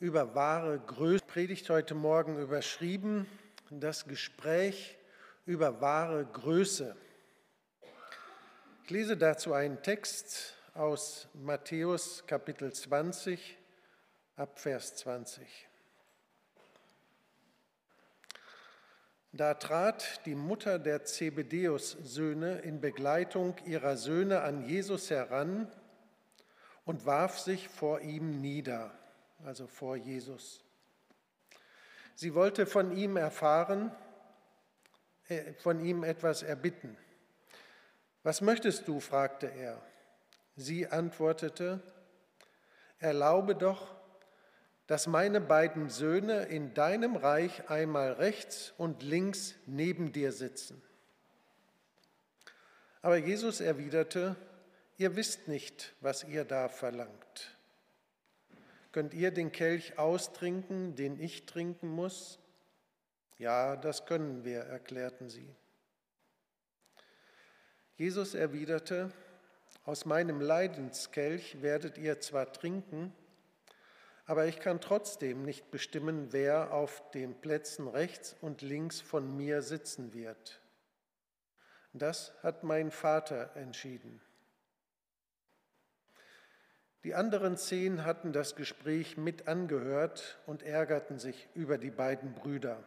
über wahre Größe. Predigt heute Morgen überschrieben, das Gespräch über wahre Größe. Ich lese dazu einen Text aus Matthäus Kapitel 20 ab Vers 20. Da trat die Mutter der Zebedeus-Söhne in Begleitung ihrer Söhne an Jesus heran und warf sich vor ihm nieder also vor Jesus. Sie wollte von ihm erfahren, äh, von ihm etwas erbitten. Was möchtest du? fragte er. Sie antwortete, Erlaube doch, dass meine beiden Söhne in deinem Reich einmal rechts und links neben dir sitzen. Aber Jesus erwiderte, Ihr wisst nicht, was ihr da verlangt. Könnt ihr den Kelch austrinken, den ich trinken muss? Ja, das können wir, erklärten sie. Jesus erwiderte, aus meinem Leidenskelch werdet ihr zwar trinken, aber ich kann trotzdem nicht bestimmen, wer auf den Plätzen rechts und links von mir sitzen wird. Das hat mein Vater entschieden. Die anderen zehn hatten das Gespräch mit angehört und ärgerten sich über die beiden Brüder.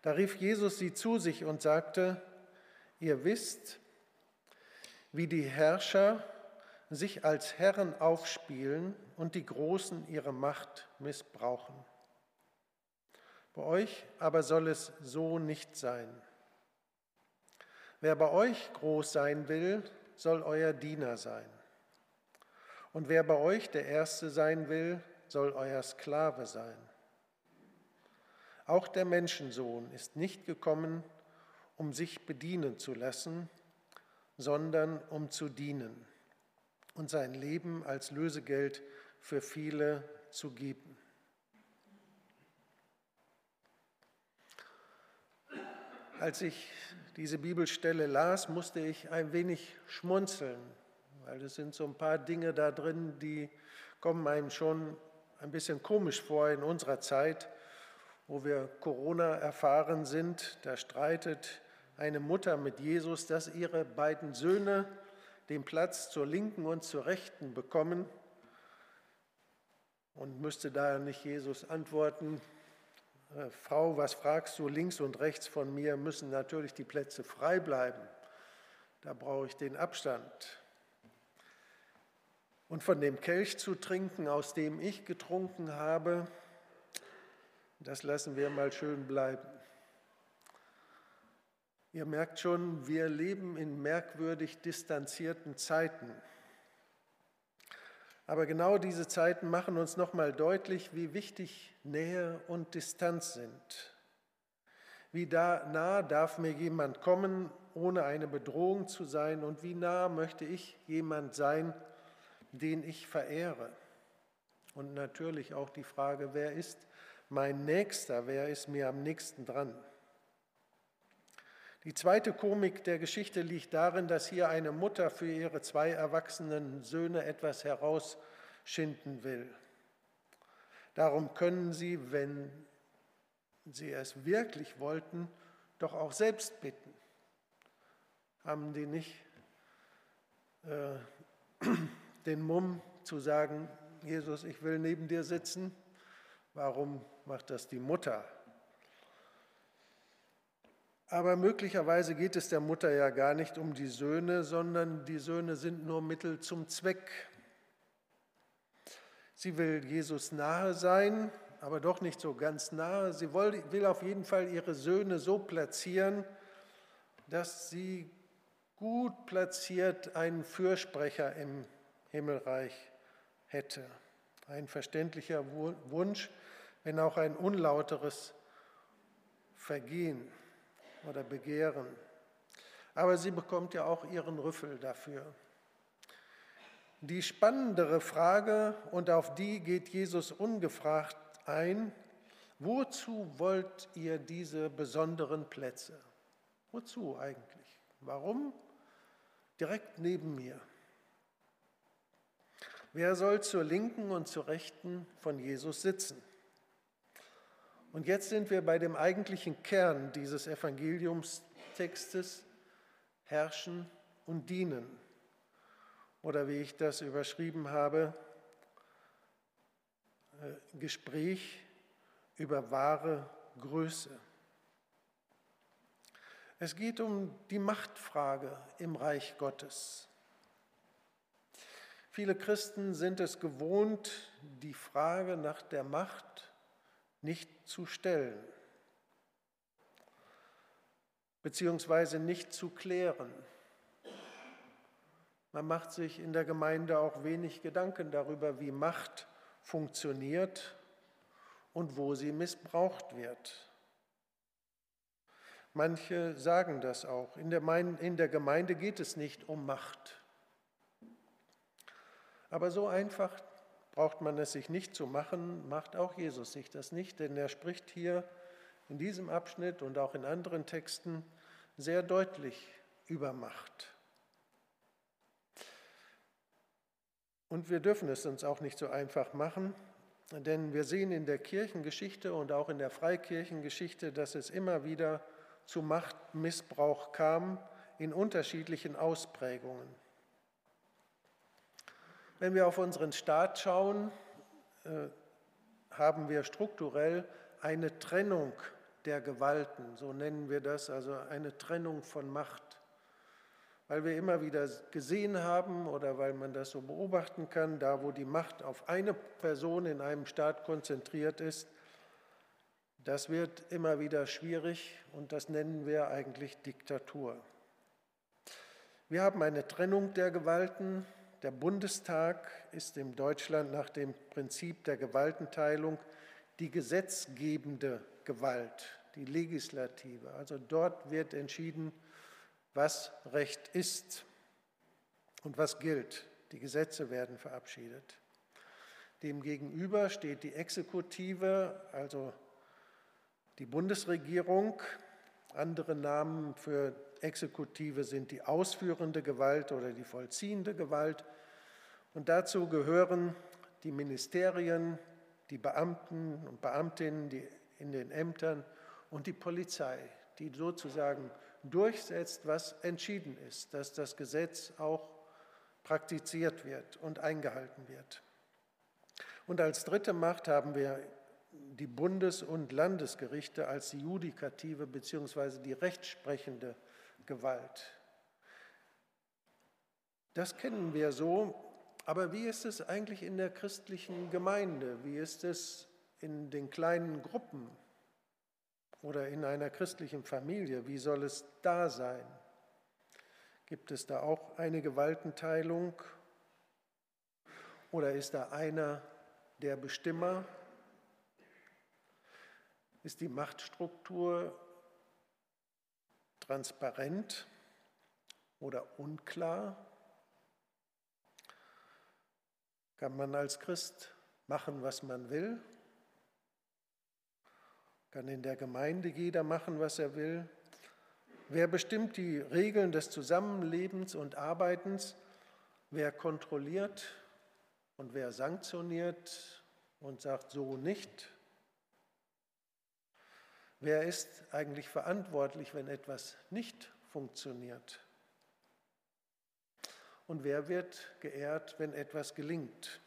Da rief Jesus sie zu sich und sagte, ihr wisst, wie die Herrscher sich als Herren aufspielen und die Großen ihre Macht missbrauchen. Bei euch aber soll es so nicht sein. Wer bei euch groß sein will, soll euer Diener sein. Und wer bei euch der Erste sein will, soll euer Sklave sein. Auch der Menschensohn ist nicht gekommen, um sich bedienen zu lassen, sondern um zu dienen und sein Leben als Lösegeld für viele zu geben. Als ich diese Bibelstelle las, musste ich ein wenig schmunzeln weil es sind so ein paar Dinge da drin, die kommen einem schon ein bisschen komisch vor in unserer Zeit, wo wir Corona erfahren sind. Da streitet eine Mutter mit Jesus, dass ihre beiden Söhne den Platz zur Linken und zur Rechten bekommen. Und müsste da nicht Jesus antworten, äh, Frau, was fragst du, links und rechts von mir müssen natürlich die Plätze frei bleiben. Da brauche ich den Abstand und von dem Kelch zu trinken, aus dem ich getrunken habe, das lassen wir mal schön bleiben. Ihr merkt schon, wir leben in merkwürdig distanzierten Zeiten. Aber genau diese Zeiten machen uns nochmal deutlich, wie wichtig Nähe und Distanz sind. Wie da, nah darf mir jemand kommen, ohne eine Bedrohung zu sein, und wie nah möchte ich jemand sein, den ich verehre. Und natürlich auch die Frage, wer ist mein Nächster, wer ist mir am nächsten dran? Die zweite Komik der Geschichte liegt darin, dass hier eine Mutter für ihre zwei erwachsenen Söhne etwas herausschinden will. Darum können sie, wenn sie es wirklich wollten, doch auch selbst bitten. Haben die nicht äh, den Mumm zu sagen, Jesus, ich will neben dir sitzen. Warum macht das die Mutter? Aber möglicherweise geht es der Mutter ja gar nicht um die Söhne, sondern die Söhne sind nur Mittel zum Zweck. Sie will Jesus nahe sein, aber doch nicht so ganz nahe. Sie will auf jeden Fall ihre Söhne so platzieren, dass sie gut platziert einen Fürsprecher im Himmelreich hätte. Ein verständlicher Wunsch, wenn auch ein unlauteres Vergehen oder Begehren. Aber sie bekommt ja auch ihren Rüffel dafür. Die spannendere Frage, und auf die geht Jesus ungefragt ein, wozu wollt ihr diese besonderen Plätze? Wozu eigentlich? Warum? Direkt neben mir. Wer soll zur Linken und zur Rechten von Jesus sitzen? Und jetzt sind wir bei dem eigentlichen Kern dieses Evangeliumstextes, herrschen und dienen. Oder wie ich das überschrieben habe, äh, Gespräch über wahre Größe. Es geht um die Machtfrage im Reich Gottes. Viele Christen sind es gewohnt, die Frage nach der Macht nicht zu stellen, beziehungsweise nicht zu klären. Man macht sich in der Gemeinde auch wenig Gedanken darüber, wie Macht funktioniert und wo sie missbraucht wird. Manche sagen das auch. In der, in der Gemeinde geht es nicht um Macht. Aber so einfach braucht man es sich nicht zu machen, macht auch Jesus sich das nicht, denn er spricht hier in diesem Abschnitt und auch in anderen Texten sehr deutlich über Macht. Und wir dürfen es uns auch nicht so einfach machen, denn wir sehen in der Kirchengeschichte und auch in der Freikirchengeschichte, dass es immer wieder zu Machtmissbrauch kam in unterschiedlichen Ausprägungen. Wenn wir auf unseren Staat schauen, äh, haben wir strukturell eine Trennung der Gewalten, so nennen wir das, also eine Trennung von Macht weil wir immer wieder gesehen haben oder weil man das so beobachten kann, da wo die Macht auf eine Person in einem Staat konzentriert ist, das wird immer wieder schwierig und das nennen wir eigentlich Diktatur. Wir haben eine Trennung der Gewalten. Der Bundestag ist in Deutschland nach dem Prinzip der Gewaltenteilung die gesetzgebende Gewalt, die Legislative. Also dort wird entschieden, was Recht ist und was gilt. Die Gesetze werden verabschiedet. Demgegenüber steht die Exekutive, also die Bundesregierung. Andere Namen für Exekutive sind die ausführende Gewalt oder die vollziehende Gewalt. Und dazu gehören die Ministerien, die Beamten und Beamtinnen die in den Ämtern und die Polizei, die sozusagen durchsetzt, was entschieden ist, dass das Gesetz auch praktiziert wird und eingehalten wird. Und als dritte Macht haben wir die Bundes- und Landesgerichte als die judikative bzw. die rechtsprechende Gewalt. Das kennen wir so, aber wie ist es eigentlich in der christlichen Gemeinde? Wie ist es in den kleinen Gruppen? oder in einer christlichen Familie, wie soll es da sein? Gibt es da auch eine Gewaltenteilung oder ist da einer der Bestimmer? Ist die Machtstruktur transparent oder unklar? Kann man als Christ machen, was man will? Kann in der Gemeinde jeder machen, was er will? Wer bestimmt die Regeln des Zusammenlebens und Arbeitens? Wer kontrolliert und wer sanktioniert und sagt so nicht? Wer ist eigentlich verantwortlich, wenn etwas nicht funktioniert? Und wer wird geehrt, wenn etwas gelingt?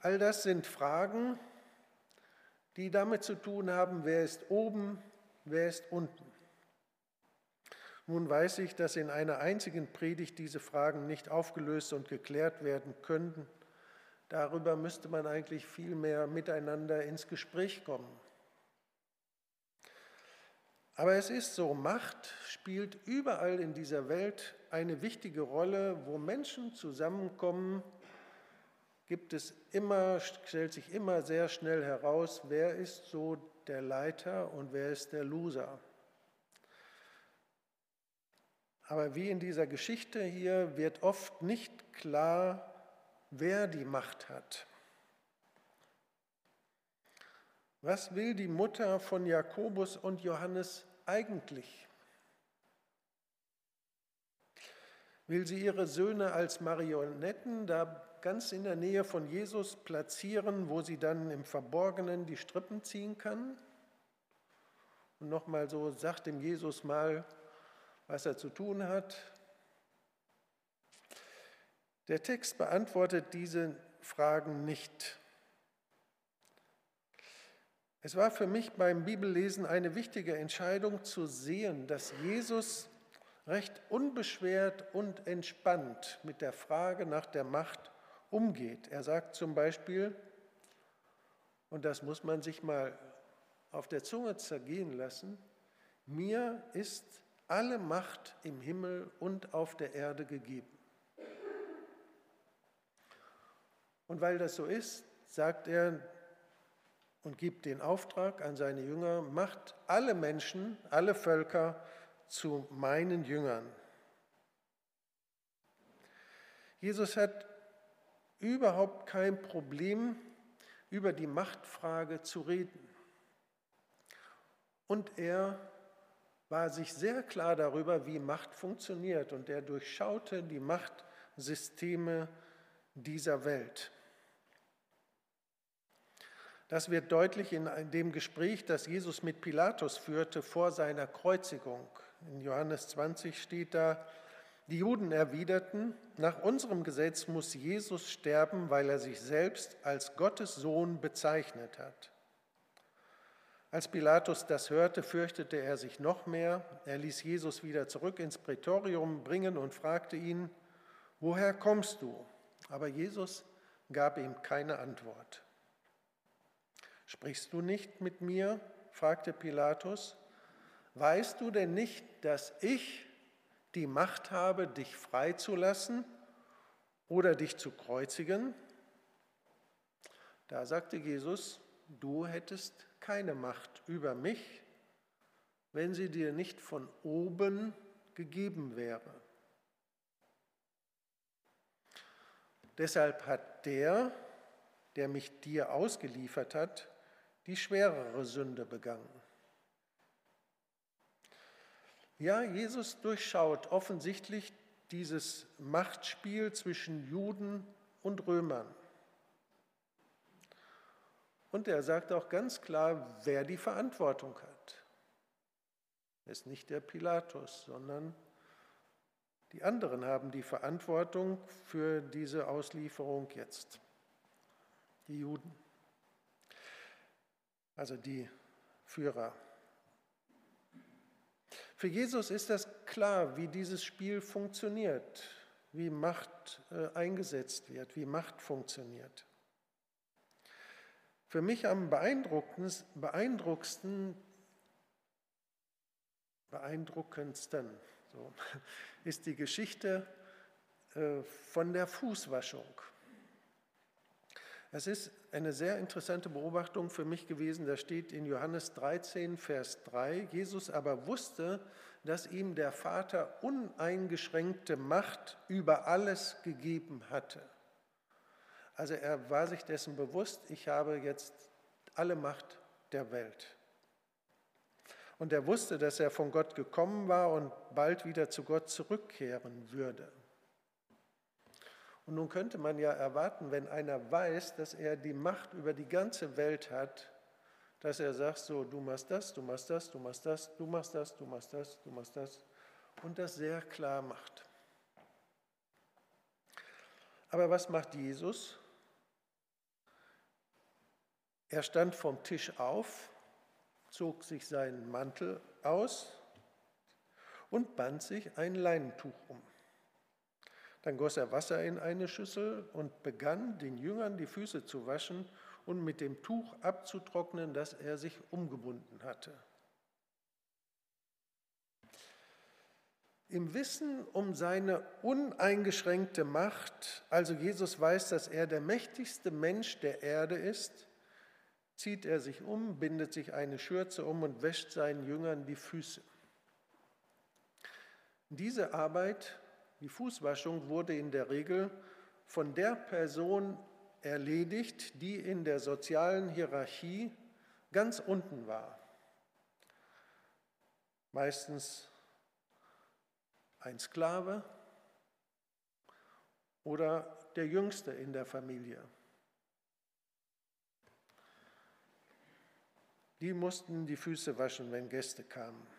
All das sind Fragen, die damit zu tun haben, wer ist oben, wer ist unten. Nun weiß ich, dass in einer einzigen Predigt diese Fragen nicht aufgelöst und geklärt werden könnten. Darüber müsste man eigentlich viel mehr miteinander ins Gespräch kommen. Aber es ist so, Macht spielt überall in dieser Welt eine wichtige Rolle, wo Menschen zusammenkommen, gibt es immer, stellt sich immer sehr schnell heraus, wer ist so der Leiter und wer ist der Loser. Aber wie in dieser Geschichte hier wird oft nicht klar, wer die Macht hat. Was will die Mutter von Jakobus und Johannes eigentlich? will sie ihre Söhne als Marionetten da ganz in der Nähe von Jesus platzieren, wo sie dann im Verborgenen die Strippen ziehen kann. Und nochmal so sagt dem Jesus mal, was er zu tun hat. Der Text beantwortet diese Fragen nicht. Es war für mich beim Bibellesen eine wichtige Entscheidung zu sehen, dass Jesus recht unbeschwert und entspannt mit der Frage nach der Macht umgeht. Er sagt zum Beispiel, und das muss man sich mal auf der Zunge zergehen lassen, mir ist alle Macht im Himmel und auf der Erde gegeben. Und weil das so ist, sagt er und gibt den Auftrag an seine Jünger, macht alle Menschen, alle Völker zu meinen Jüngern. Jesus hat überhaupt kein Problem, über die Machtfrage zu reden. Und er war sich sehr klar darüber, wie Macht funktioniert und er durchschaute die Machtsysteme dieser Welt. Das wird deutlich in dem Gespräch, das Jesus mit Pilatus führte vor seiner Kreuzigung. In Johannes 20 steht da, die Juden erwiderten, nach unserem Gesetz muss Jesus sterben, weil er sich selbst als Gottes Sohn bezeichnet hat. Als Pilatus das hörte, fürchtete er sich noch mehr. Er ließ Jesus wieder zurück ins Prätorium bringen und fragte ihn, woher kommst du? Aber Jesus gab ihm keine Antwort. Sprichst du nicht mit mir? fragte Pilatus. Weißt du denn nicht, dass ich die Macht habe, dich freizulassen oder dich zu kreuzigen? Da sagte Jesus, du hättest keine Macht über mich, wenn sie dir nicht von oben gegeben wäre. Deshalb hat der, der mich dir ausgeliefert hat, die schwerere Sünde begangen. Ja, Jesus durchschaut offensichtlich dieses Machtspiel zwischen Juden und Römern. Und er sagt auch ganz klar, wer die Verantwortung hat. Es ist nicht der Pilatus, sondern die anderen haben die Verantwortung für diese Auslieferung jetzt. Die Juden, also die Führer. Für Jesus ist das klar, wie dieses Spiel funktioniert, wie Macht äh, eingesetzt wird, wie Macht funktioniert. Für mich am beeindruckendsten, beeindruckendsten so, ist die Geschichte äh, von der Fußwaschung. Es ist eine sehr interessante Beobachtung für mich gewesen. Da steht in Johannes 13, Vers 3, Jesus aber wusste, dass ihm der Vater uneingeschränkte Macht über alles gegeben hatte. Also er war sich dessen bewusst, ich habe jetzt alle Macht der Welt. Und er wusste, dass er von Gott gekommen war und bald wieder zu Gott zurückkehren würde. Und nun könnte man ja erwarten, wenn einer weiß, dass er die Macht über die ganze Welt hat, dass er sagt, so, du machst das, du machst das, du machst das, du machst das, du machst das, du machst das und das sehr klar macht. Aber was macht Jesus? Er stand vom Tisch auf, zog sich seinen Mantel aus und band sich ein Leinentuch um. Dann goss er Wasser in eine Schüssel und begann den Jüngern die Füße zu waschen und mit dem Tuch abzutrocknen, das er sich umgebunden hatte. Im Wissen um seine uneingeschränkte Macht, also Jesus weiß, dass er der mächtigste Mensch der Erde ist, zieht er sich um, bindet sich eine Schürze um und wäscht seinen Jüngern die Füße. Diese Arbeit die Fußwaschung wurde in der Regel von der Person erledigt, die in der sozialen Hierarchie ganz unten war. Meistens ein Sklave, oder der Jüngste in der Familie. Die mussten die Füße waschen, wenn Gäste kamen.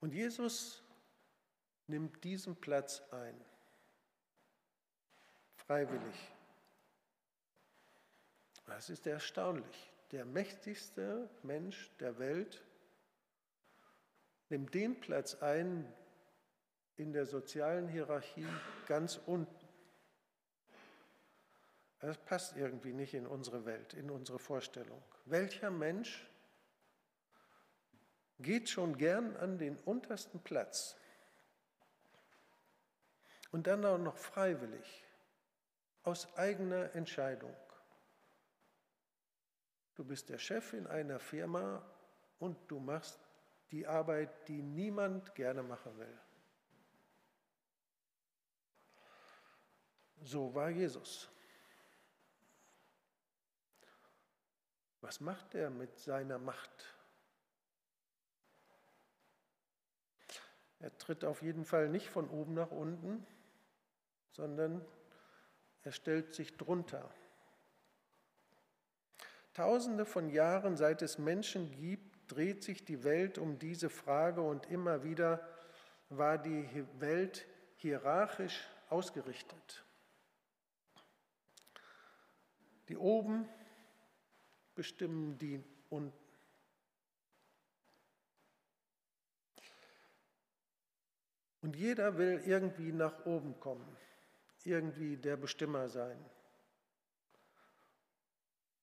Und Jesus nimmt diesen Platz ein, freiwillig. Das ist erstaunlich. Der mächtigste Mensch der Welt nimmt den Platz ein in der sozialen Hierarchie ganz unten. Das passt irgendwie nicht in unsere Welt, in unsere Vorstellung. Welcher Mensch geht schon gern an den untersten Platz und dann auch noch freiwillig, aus eigener Entscheidung. Du bist der Chef in einer Firma und du machst die Arbeit, die niemand gerne machen will. So war Jesus. Was macht er mit seiner Macht? Er tritt auf jeden Fall nicht von oben nach unten, sondern er stellt sich drunter. Tausende von Jahren, seit es Menschen gibt, dreht sich die Welt um diese Frage und immer wieder war die Welt hierarchisch ausgerichtet. Die oben bestimmen die unten. Und jeder will irgendwie nach oben kommen, irgendwie der Bestimmer sein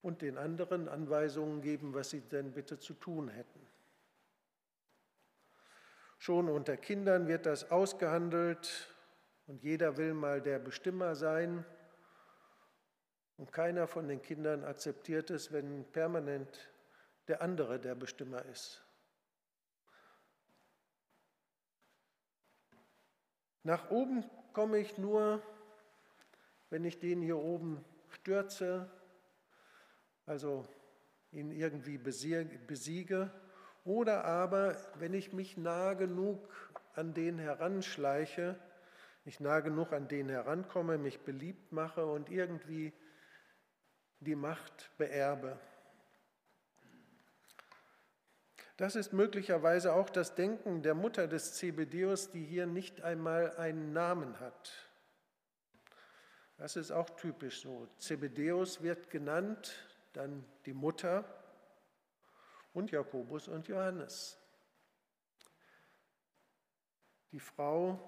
und den anderen Anweisungen geben, was sie denn bitte zu tun hätten. Schon unter Kindern wird das ausgehandelt und jeder will mal der Bestimmer sein. Und keiner von den Kindern akzeptiert es, wenn permanent der andere der Bestimmer ist. Nach oben komme ich nur, wenn ich den hier oben stürze, also ihn irgendwie besiege, oder aber wenn ich mich nah genug an den heranschleiche, ich nah genug an den herankomme, mich beliebt mache und irgendwie die Macht beerbe. Das ist möglicherweise auch das Denken der Mutter des Zebedeus, die hier nicht einmal einen Namen hat. Das ist auch typisch so. Zebedeus wird genannt, dann die Mutter und Jakobus und Johannes. Die Frau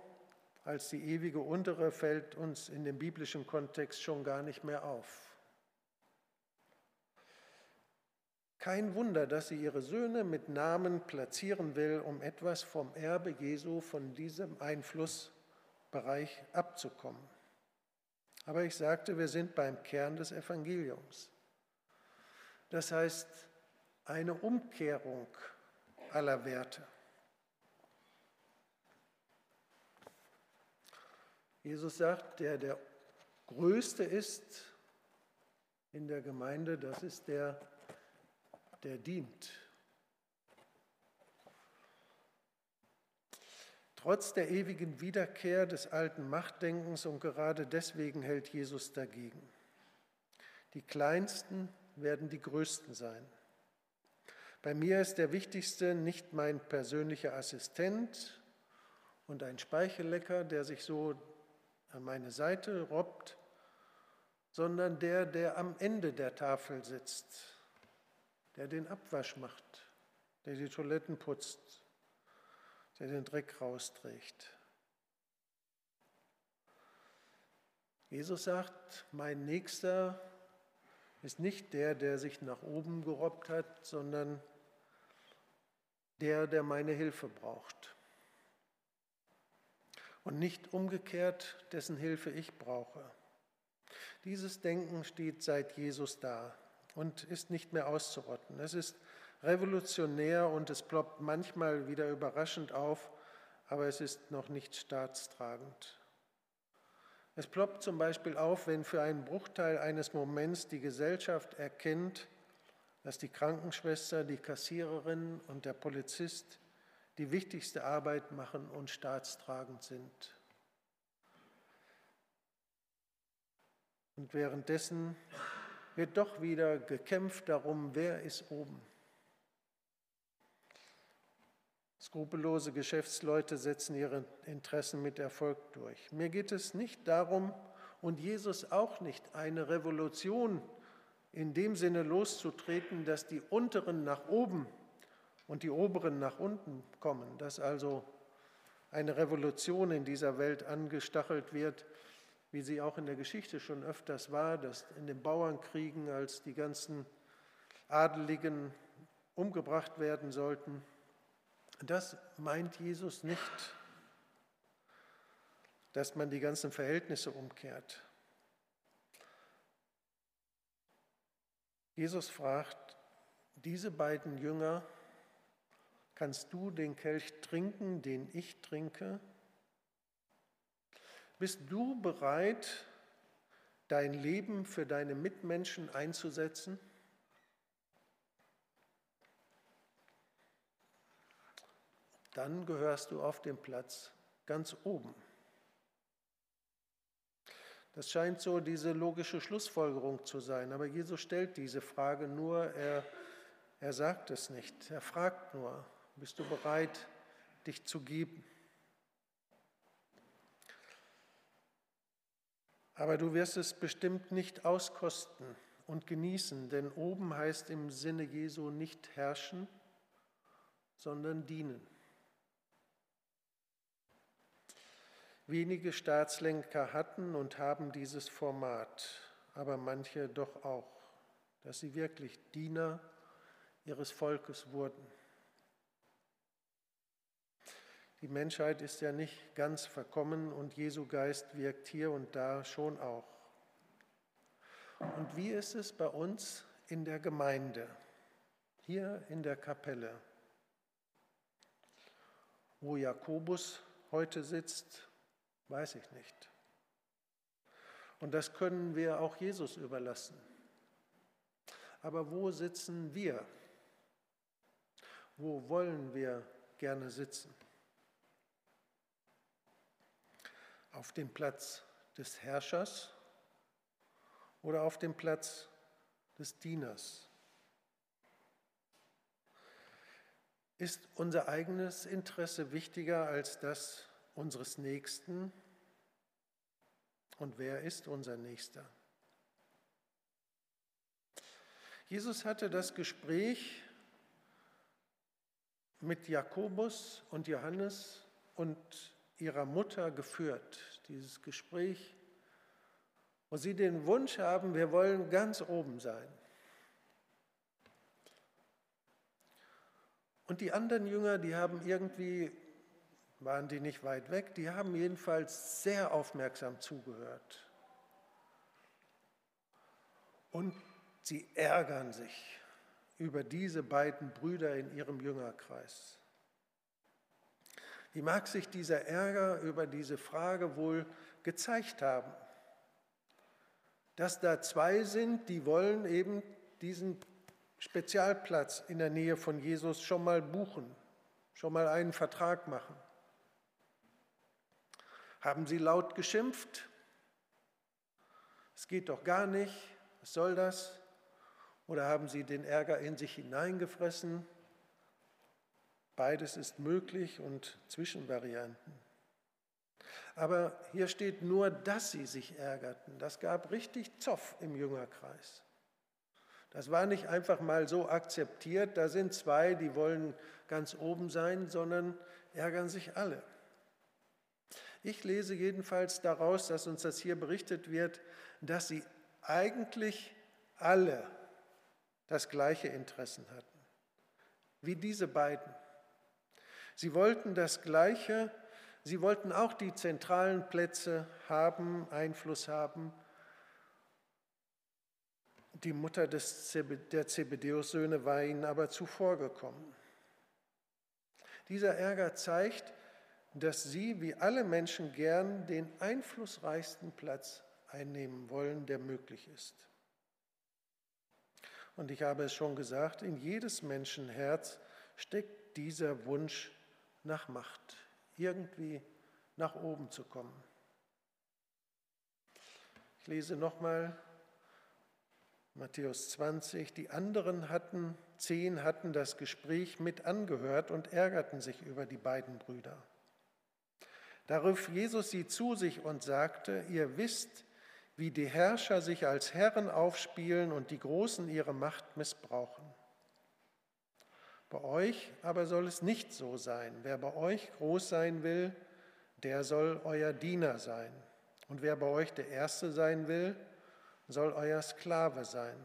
als die ewige Untere fällt uns in dem biblischen Kontext schon gar nicht mehr auf. Kein Wunder, dass sie ihre Söhne mit Namen platzieren will, um etwas vom Erbe Jesu, von diesem Einflussbereich abzukommen. Aber ich sagte, wir sind beim Kern des Evangeliums. Das heißt, eine Umkehrung aller Werte. Jesus sagt, der der Größte ist in der Gemeinde, das ist der, der dient. Trotz der ewigen Wiederkehr des alten Machtdenkens und gerade deswegen hält Jesus dagegen. Die Kleinsten werden die Größten sein. Bei mir ist der Wichtigste nicht mein persönlicher Assistent und ein Speichellecker, der sich so an meine Seite robbt, sondern der, der am Ende der Tafel sitzt der den Abwasch macht, der die Toiletten putzt, der den Dreck rausträgt. Jesus sagt, mein Nächster ist nicht der, der sich nach oben gerobbt hat, sondern der, der meine Hilfe braucht. Und nicht umgekehrt, dessen Hilfe ich brauche. Dieses Denken steht seit Jesus da und ist nicht mehr auszurotten. Es ist revolutionär und es ploppt manchmal wieder überraschend auf, aber es ist noch nicht staatstragend. Es ploppt zum Beispiel auf, wenn für einen Bruchteil eines Moments die Gesellschaft erkennt, dass die Krankenschwester, die Kassiererin und der Polizist die wichtigste Arbeit machen und staatstragend sind. Und währenddessen wird doch wieder gekämpft darum, wer ist oben. Skrupellose Geschäftsleute setzen ihre Interessen mit Erfolg durch. Mir geht es nicht darum, und Jesus auch nicht, eine Revolution in dem Sinne loszutreten, dass die Unteren nach oben und die Oberen nach unten kommen, dass also eine Revolution in dieser Welt angestachelt wird, wie sie auch in der Geschichte schon öfters war, dass in den Bauernkriegen, als die ganzen Adeligen umgebracht werden sollten, das meint Jesus nicht, dass man die ganzen Verhältnisse umkehrt. Jesus fragt diese beiden Jünger, kannst du den Kelch trinken, den ich trinke? Bist du bereit, dein Leben für deine Mitmenschen einzusetzen? Dann gehörst du auf dem Platz ganz oben. Das scheint so diese logische Schlussfolgerung zu sein, aber Jesus stellt diese Frage nur, er, er sagt es nicht, er fragt nur, bist du bereit, dich zu geben? Aber du wirst es bestimmt nicht auskosten und genießen, denn oben heißt im Sinne Jesu nicht herrschen, sondern dienen. Wenige Staatslenker hatten und haben dieses Format, aber manche doch auch, dass sie wirklich Diener ihres Volkes wurden. Die Menschheit ist ja nicht ganz verkommen und Jesu Geist wirkt hier und da schon auch. Und wie ist es bei uns in der Gemeinde, hier in der Kapelle, wo Jakobus heute sitzt, weiß ich nicht. Und das können wir auch Jesus überlassen. Aber wo sitzen wir? Wo wollen wir gerne sitzen? Auf dem Platz des Herrschers oder auf dem Platz des Dieners? Ist unser eigenes Interesse wichtiger als das unseres Nächsten? Und wer ist unser Nächster? Jesus hatte das Gespräch mit Jakobus und Johannes und ihrer Mutter geführt, dieses Gespräch, wo sie den Wunsch haben, wir wollen ganz oben sein. Und die anderen Jünger, die haben irgendwie, waren die nicht weit weg, die haben jedenfalls sehr aufmerksam zugehört. Und sie ärgern sich über diese beiden Brüder in ihrem Jüngerkreis. Wie mag sich dieser Ärger über diese Frage wohl gezeigt haben? Dass da zwei sind, die wollen eben diesen Spezialplatz in der Nähe von Jesus schon mal buchen, schon mal einen Vertrag machen. Haben sie laut geschimpft? Es geht doch gar nicht, was soll das? Oder haben sie den Ärger in sich hineingefressen Beides ist möglich und Zwischenvarianten. Aber hier steht nur, dass sie sich ärgerten. Das gab richtig Zoff im Jüngerkreis. Das war nicht einfach mal so akzeptiert, da sind zwei, die wollen ganz oben sein, sondern ärgern sich alle. Ich lese jedenfalls daraus, dass uns das hier berichtet wird, dass sie eigentlich alle das gleiche Interessen hatten, wie diese beiden. Sie wollten das Gleiche, sie wollten auch die zentralen Plätze haben, Einfluss haben. Die Mutter des, der Zebedeus-Söhne war ihnen aber zuvorgekommen. Dieser Ärger zeigt, dass sie, wie alle Menschen, gern den einflussreichsten Platz einnehmen wollen, der möglich ist. Und ich habe es schon gesagt, in jedes Menschenherz steckt dieser Wunsch nach Macht, irgendwie nach oben zu kommen. Ich lese nochmal Matthäus 20. Die anderen hatten, zehn hatten das Gespräch mit angehört und ärgerten sich über die beiden Brüder. Da rief Jesus sie zu sich und sagte, ihr wisst, wie die Herrscher sich als Herren aufspielen und die Großen ihre Macht missbrauchen. Bei euch aber soll es nicht so sein. Wer bei euch groß sein will, der soll euer Diener sein. Und wer bei euch der Erste sein will, soll euer Sklave sein.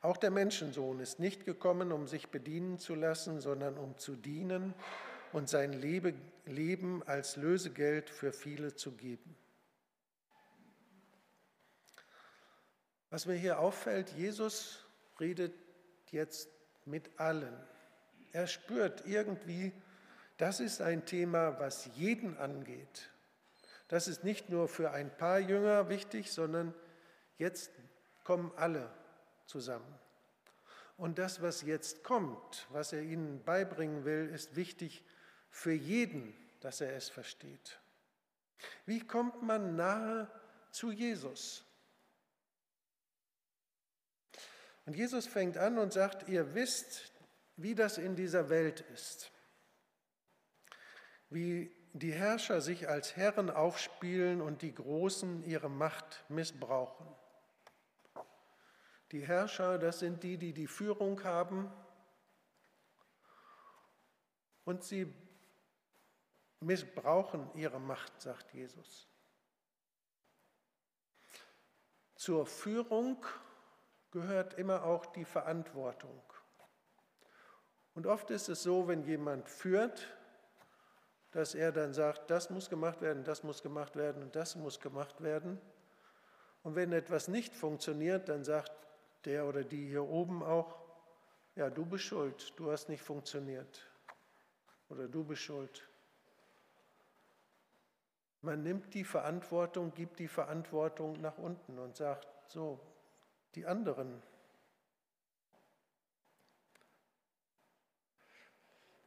Auch der Menschensohn ist nicht gekommen, um sich bedienen zu lassen, sondern um zu dienen und sein Leben als Lösegeld für viele zu geben. Was mir hier auffällt, Jesus redet jetzt mit allen. Er spürt irgendwie, das ist ein Thema, was jeden angeht. Das ist nicht nur für ein paar Jünger wichtig, sondern jetzt kommen alle zusammen. Und das, was jetzt kommt, was er ihnen beibringen will, ist wichtig für jeden, dass er es versteht. Wie kommt man nahe zu Jesus? Und Jesus fängt an und sagt, ihr wisst, wie das in dieser Welt ist. Wie die Herrscher sich als Herren aufspielen und die Großen ihre Macht missbrauchen. Die Herrscher, das sind die, die die Führung haben und sie missbrauchen ihre Macht, sagt Jesus. Zur Führung gehört immer auch die Verantwortung. Und oft ist es so, wenn jemand führt, dass er dann sagt, das muss gemacht werden, das muss gemacht werden und das muss gemacht werden. Und wenn etwas nicht funktioniert, dann sagt der oder die hier oben auch, ja, du bist schuld, du hast nicht funktioniert. Oder du bist schuld. Man nimmt die Verantwortung, gibt die Verantwortung nach unten und sagt, so, die anderen.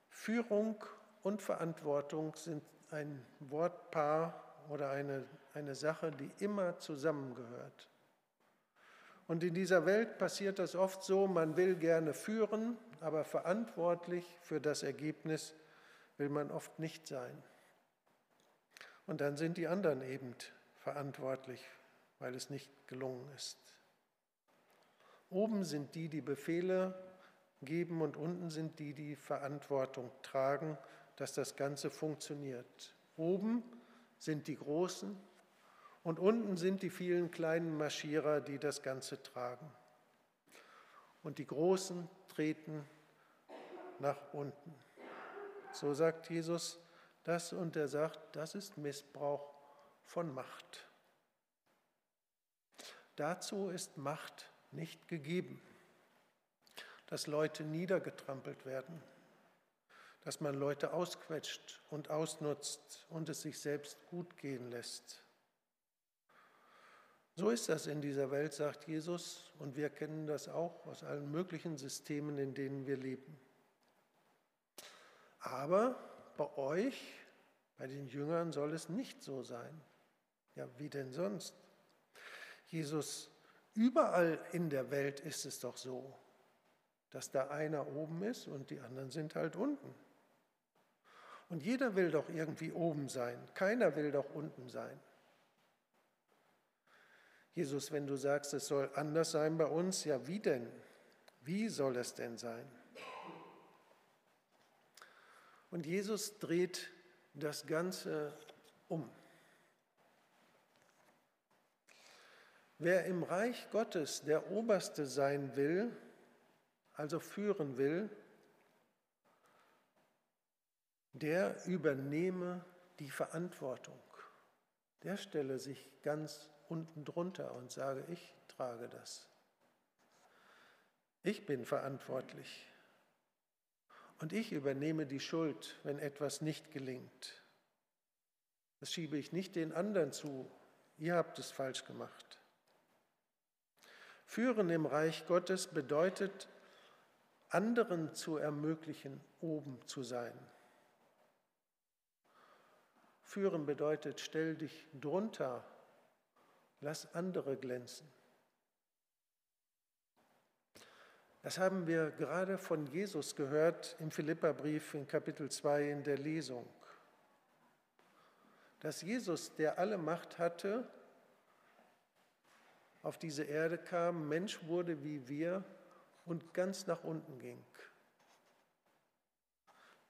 Führung und Verantwortung sind ein Wortpaar oder eine, eine Sache, die immer zusammengehört. Und in dieser Welt passiert das oft so, man will gerne führen, aber verantwortlich für das Ergebnis will man oft nicht sein. Und dann sind die anderen eben verantwortlich, weil es nicht gelungen ist. Oben sind die, die Befehle geben und unten sind die, die Verantwortung tragen, dass das Ganze funktioniert. Oben sind die Großen und unten sind die vielen kleinen Marschierer, die das Ganze tragen. Und die Großen treten nach unten. So sagt Jesus das und er sagt, das ist Missbrauch von Macht. Dazu ist Macht nicht gegeben, dass Leute niedergetrampelt werden, dass man Leute ausquetscht und ausnutzt und es sich selbst gut gehen lässt. So ist das in dieser Welt, sagt Jesus, und wir kennen das auch aus allen möglichen Systemen, in denen wir leben. Aber bei euch, bei den Jüngern, soll es nicht so sein. Ja, wie denn sonst? Jesus Überall in der Welt ist es doch so, dass da einer oben ist und die anderen sind halt unten. Und jeder will doch irgendwie oben sein, keiner will doch unten sein. Jesus, wenn du sagst, es soll anders sein bei uns, ja wie denn? Wie soll es denn sein? Und Jesus dreht das Ganze um. Wer im Reich Gottes der Oberste sein will, also führen will, der übernehme die Verantwortung. Der stelle sich ganz unten drunter und sage, ich trage das. Ich bin verantwortlich. Und ich übernehme die Schuld, wenn etwas nicht gelingt. Das schiebe ich nicht den anderen zu. Ihr habt es falsch gemacht. Führen im Reich Gottes bedeutet, anderen zu ermöglichen, oben zu sein. Führen bedeutet, stell dich drunter lass andere glänzen. Das haben wir gerade von Jesus gehört im Philipperbrief in Kapitel 2 in der Lesung. Dass Jesus, der alle Macht hatte, auf diese Erde kam, Mensch wurde wie wir und ganz nach unten ging.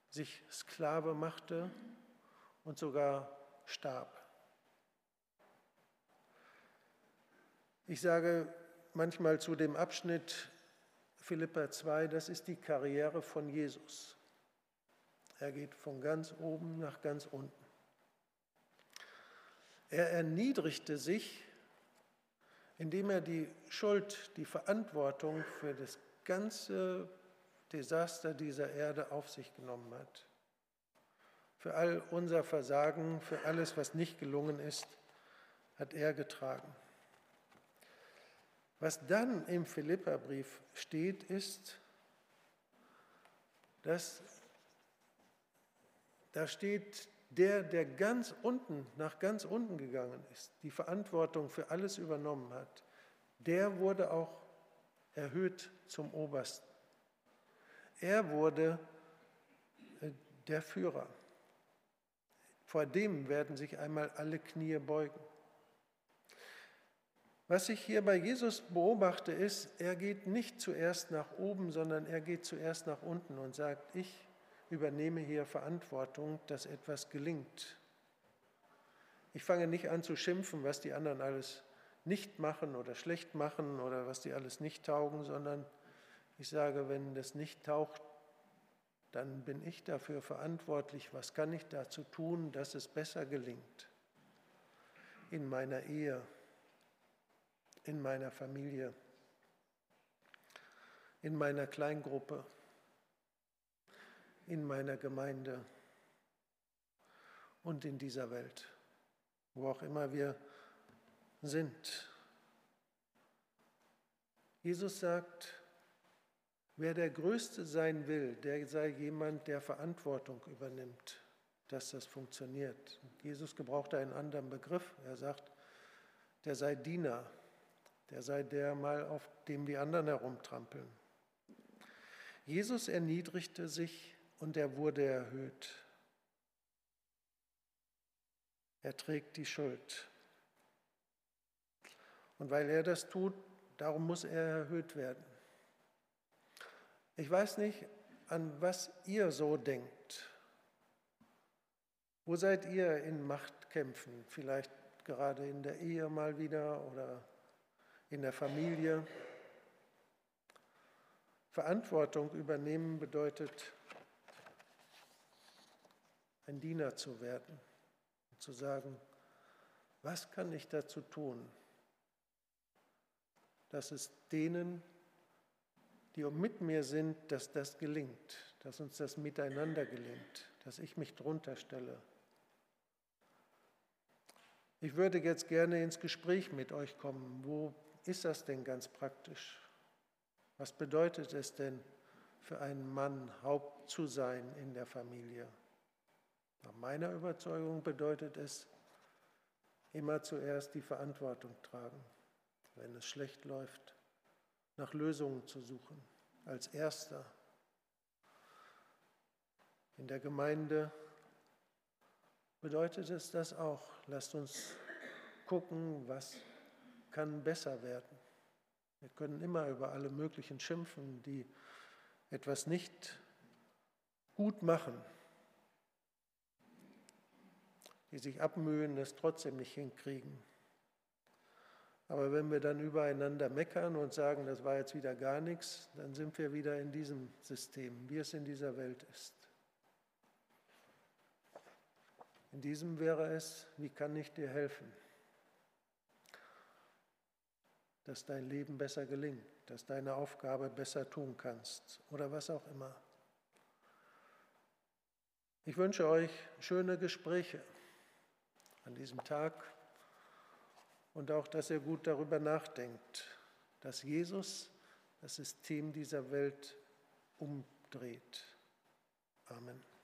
Sich Sklave machte und sogar starb. Ich sage manchmal zu dem Abschnitt Philippa 2, das ist die Karriere von Jesus. Er geht von ganz oben nach ganz unten. Er erniedrigte sich, indem er die Schuld, die Verantwortung für das ganze Desaster dieser Erde auf sich genommen hat. Für all unser Versagen, für alles, was nicht gelungen ist, hat er getragen. Was dann im Philipperbrief steht, ist, dass da steht, der, der ganz unten, nach ganz unten gegangen ist, die Verantwortung für alles übernommen hat, der wurde auch erhöht zum Obersten. Er wurde äh, der Führer. Vor dem werden sich einmal alle Knie beugen. Was ich hier bei Jesus beobachte, ist, er geht nicht zuerst nach oben, sondern er geht zuerst nach unten und sagt, ich übernehme hier Verantwortung, dass etwas gelingt. Ich fange nicht an zu schimpfen, was die anderen alles nicht machen oder schlecht machen oder was die alles nicht taugen, sondern ich sage, wenn das nicht taugt, dann bin ich dafür verantwortlich. Was kann ich dazu tun, dass es besser gelingt? In meiner Ehe, in meiner Familie, in meiner Kleingruppe, in meiner Gemeinde und in dieser Welt, wo auch immer wir sind. Jesus sagt, wer der Größte sein will, der sei jemand, der Verantwortung übernimmt, dass das funktioniert. Jesus gebraucht einen anderen Begriff. Er sagt, der sei Diener, der sei der mal, auf dem die anderen herumtrampeln. Jesus erniedrigte sich und er wurde erhöht. Er trägt die Schuld. Und weil er das tut, darum muss er erhöht werden. Ich weiß nicht, an was ihr so denkt. Wo seid ihr in Machtkämpfen? Vielleicht gerade in der Ehe mal wieder oder in der Familie. Verantwortung übernehmen bedeutet, ein Diener zu werden und zu sagen, was kann ich dazu tun, dass es denen, die mit mir sind, dass das gelingt, dass uns das miteinander gelingt, dass ich mich drunter stelle. Ich würde jetzt gerne ins Gespräch mit euch kommen. Wo ist das denn ganz praktisch? Was bedeutet es denn für einen Mann, Haupt zu sein in der Familie? Nach meiner Überzeugung bedeutet es, immer zuerst die Verantwortung tragen, wenn es schlecht läuft, nach Lösungen zu suchen, als Erster. In der Gemeinde bedeutet es das auch. Lasst uns gucken, was kann besser werden. Wir können immer über alle möglichen schimpfen, die etwas nicht gut machen, die sich abmühen, es trotzdem nicht hinkriegen. Aber wenn wir dann übereinander meckern und sagen, das war jetzt wieder gar nichts, dann sind wir wieder in diesem System, wie es in dieser Welt ist. In diesem wäre es, wie kann ich dir helfen? dass dein Leben besser gelingt, dass deine Aufgabe besser tun kannst oder was auch immer. Ich wünsche euch schöne Gespräche an diesem Tag und auch, dass ihr gut darüber nachdenkt, dass Jesus das System dieser Welt umdreht. Amen.